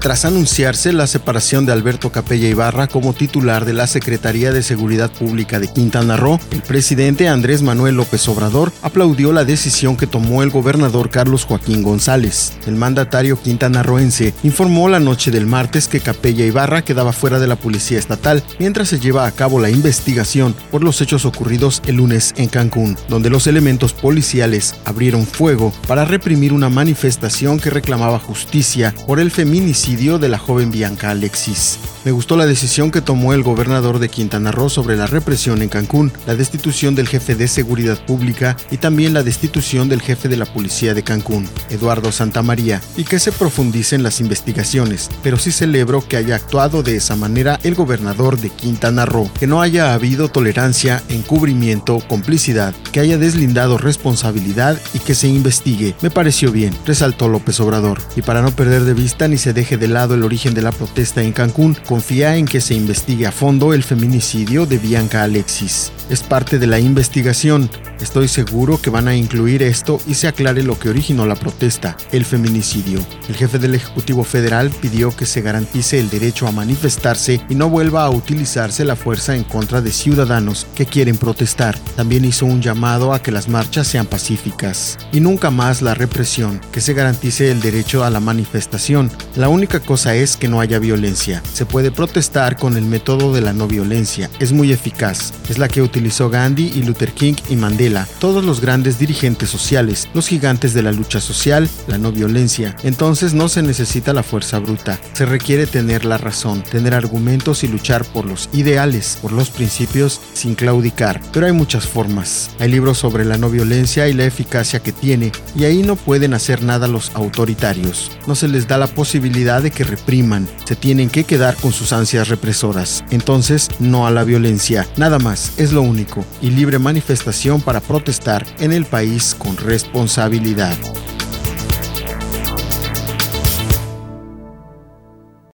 Tras anunciarse la separación de Alberto Capella Ibarra como titular de la Secretaría de Seguridad Pública de Quintana Roo, el presidente Andrés Manuel López Obrador aplaudió la decisión que tomó el gobernador Carlos Joaquín González. El mandatario quintanarroense informó la noche del martes que Capella Ibarra quedaba fuera de la Policía Estatal mientras se lleva a cabo la investigación por los hechos ocurridos el lunes en Cancún, donde los elementos policiales abrieron fuego para reprimir una manifestación que reclamaba justicia por el feminicidio de la joven Bianca Alexis. Me gustó la decisión que tomó el gobernador de Quintana Roo sobre la represión en Cancún, la destitución del jefe de seguridad pública y también la destitución del jefe de la policía de Cancún, Eduardo Santamaría, y que se profundicen las investigaciones. Pero sí celebro que haya actuado de esa manera el gobernador de Quintana Roo, que no haya habido tolerancia, encubrimiento, complicidad, que haya deslindado responsabilidad y que se investigue. Me pareció bien, resaltó López Obrador. Y para no perder de vista ni se deje de lado el origen de la protesta en Cancún, confía en que se investigue a fondo el feminicidio de Bianca Alexis. Es parte de la investigación. Estoy seguro que van a incluir esto y se aclare lo que originó la protesta, el feminicidio. El jefe del Ejecutivo Federal pidió que se garantice el derecho a manifestarse y no vuelva a utilizarse la fuerza en contra de ciudadanos que quieren protestar. También hizo un llamado a que las marchas sean pacíficas y nunca más la represión, que se garantice el derecho a la manifestación. La única cosa es que no haya violencia. Se puede protestar con el método de la no violencia. Es muy eficaz. Es la que utilizó Gandhi y Luther King y Mandela, todos los grandes dirigentes sociales, los gigantes de la lucha social, la no violencia. Entonces no se necesita la fuerza bruta. Se requiere tener la razón, tener argumentos y luchar por los ideales, por los principios sin claudicar. Pero hay muchas formas. Hay libros sobre la no violencia y la eficacia que tiene, y ahí no pueden hacer nada los autoritarios. No se les da la posibilidad de que repriman. Se tienen que quedar con sus ansias represoras. Entonces, no a la violencia. Nada más, es lo único. Y libre manifestación para protestar en el país con responsabilidad.